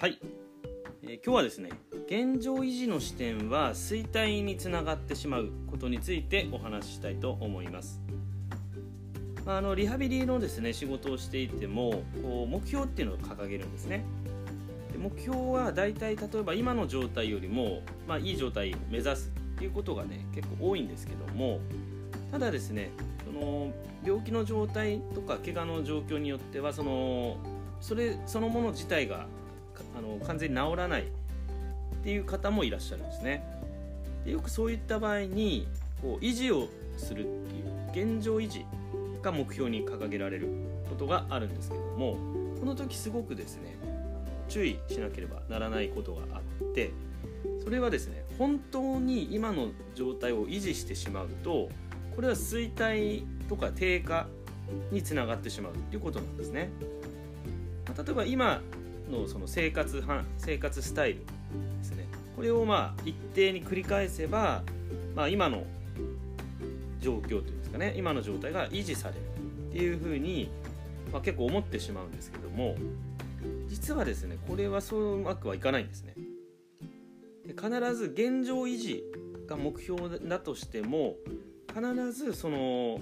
はい、えー今日はですね現状維持の視点は衰退につながってしまうことについてお話ししたいと思います。まああのリハビリのですね仕事をしていてもこう目標っていうのを掲げるんですね。で目標はだいたい例えば今の状態よりも、まあ、いい状態を目指すっていうことがね結構多いんですけどもただですねその病気の状態とか怪我の状況によってはそのそれそのもの自体があの完全に治らないっていう方もいらっしゃるんですねでよくそういった場合にこう維持をするっていう現状維持が目標に掲げられることがあるんですけどもこの時すごくですね注意しなければならないことがあってそれはですね本当に今の状態を維持してしまうとこれは衰退とか低下につながってしまうということなんですね。例えば今のその生活生活スタイルですね。これをまあ一定に繰り返せば、まあ、今の状況というんですかね。今の状態が維持されるっていうふうに、まあ、結構思ってしまうんですけども実はですねこれはそううまくはいかないんですね。で必ず現状維持が目標だとしても必ずその、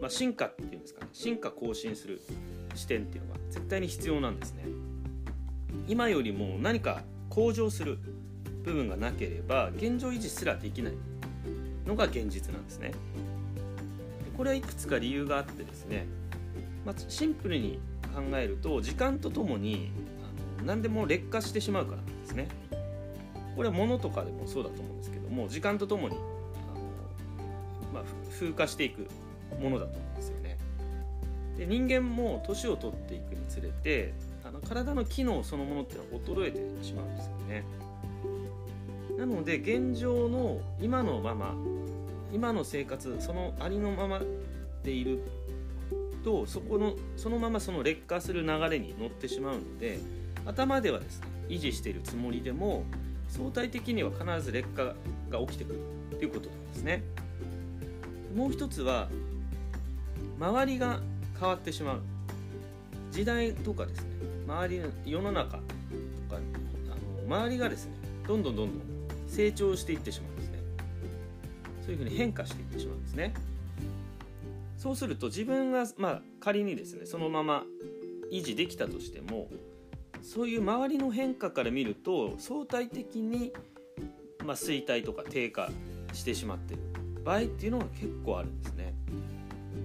まあ、進化っていうんですかね。進化更新する視点っていうのが絶対に必要なんですね。今よりも何か向上する部分がなければ現状維持すらできないのが現実なんですね。でこれはいくつか理由があってですね、まあ、シンプルに考えると時間とともにあの何でも劣化してしまうからなんですね。これは物とかでもそうだと思うんですけども時間とともにあの、まあ、風化していくものだと思うんですよね。で人間も年を取っていくにつれてあの体の機能そのものっていうのは衰えてしまうんですよね。なので現状の今のまま今の生活そのありのままでいるとそこのそのままその劣化する流れに乗ってしまうので頭ではですね維持しているつもりでも相対的には必ず劣化が起きてくるということなんですね。もう一つは周りが変わってしまう。時代とかですね周り世の中とかあの周りがですねどんどんどんどん成長していってしまうんですね。そういうふうに変化していってしまうんですね。そうすると自分が、まあ、仮にですねそのまま維持できたとしてもそういう周りの変化から見ると相対的に、まあ、衰退とか低下してしまってる。場合っていうのが結構あるんですね。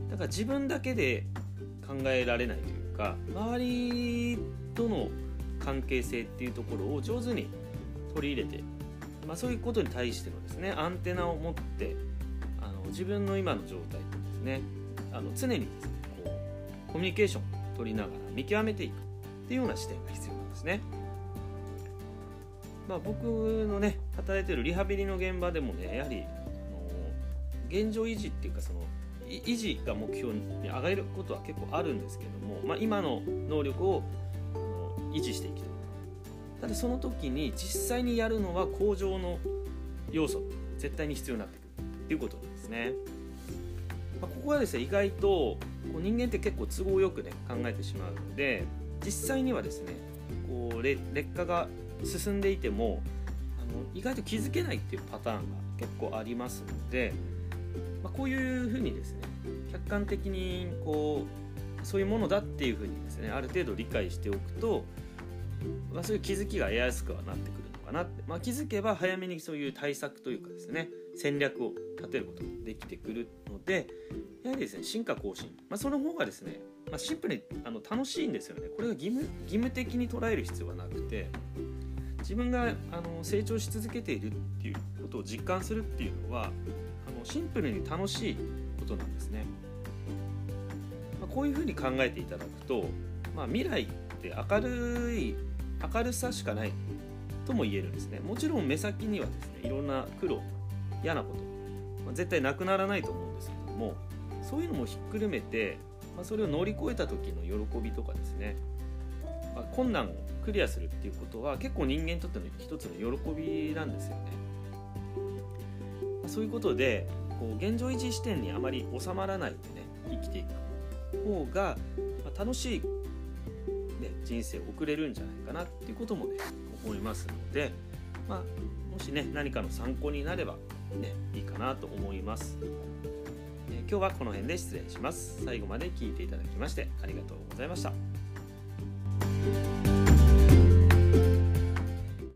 だから自分だけで考えられないというか周りとの関係性っていうところを上手に取り入れて、まあ、そういうことに対してのですねアンテナを持ってあの自分の今の状態とですねあの常にですねこうコミュニケーションを取りながら見極めていくっていうような視点が必要なんですね。まあ、僕のね働いてるリハビリの現場でもねやはりあの現状維持っていうかその維持が目標に上がることは結構あるんですけども、まあ、今の能力を維持していきたいただその時に実際にやるのは向上の要素絶対に必要になってくるっていうことなんですね、まあ、ここはですね意外とこう人間って結構都合よくね考えてしまうので実際にはですねこう劣劣化が進んでいてもあの意外と気づけないっていうパターンが結構ありますので、まあ、こういうふうにですね客観的にこうそういうものだっていうふうにですねある程度理解しておくと、まあ、そういう気づきが得やすくはなってくるのかなって、まあ、気づけば早めにそういう対策というかですね戦略を立てることができてくるのでやはりですね進化更新、まあ、その方がですね、まあ、シンプルにあの楽しいんですよね。これが義務義務的に捉える必要はなくて自分があの成長し続けているっていうことを実感するっていうのはシンプルに楽しいことなんですね、まあ、こういうふうに考えていただくと、まあ、未来って明るい明るさしかないとも言えるんですね。もちろん目先にはですねいろんな苦労嫌なこと、まあ、絶対なくならないと思うんですけどもそういうのもひっくるめて、まあ、それを乗り越えた時の喜びとかですね、まあ、困難をクリアするっていうことは結構人間にとっての一つの喜びなんですよね、そういうことでこう現状維持視点にあまり収まらないでね生きていく方が、ま、楽しい、ね、人生を送れるんじゃないかなっていうこともね思いますので、まあ、もしね何かの参考になればねいいかなと思います、え今日はこの辺で失礼します。最後まで聞いていただきましてありがとうございました。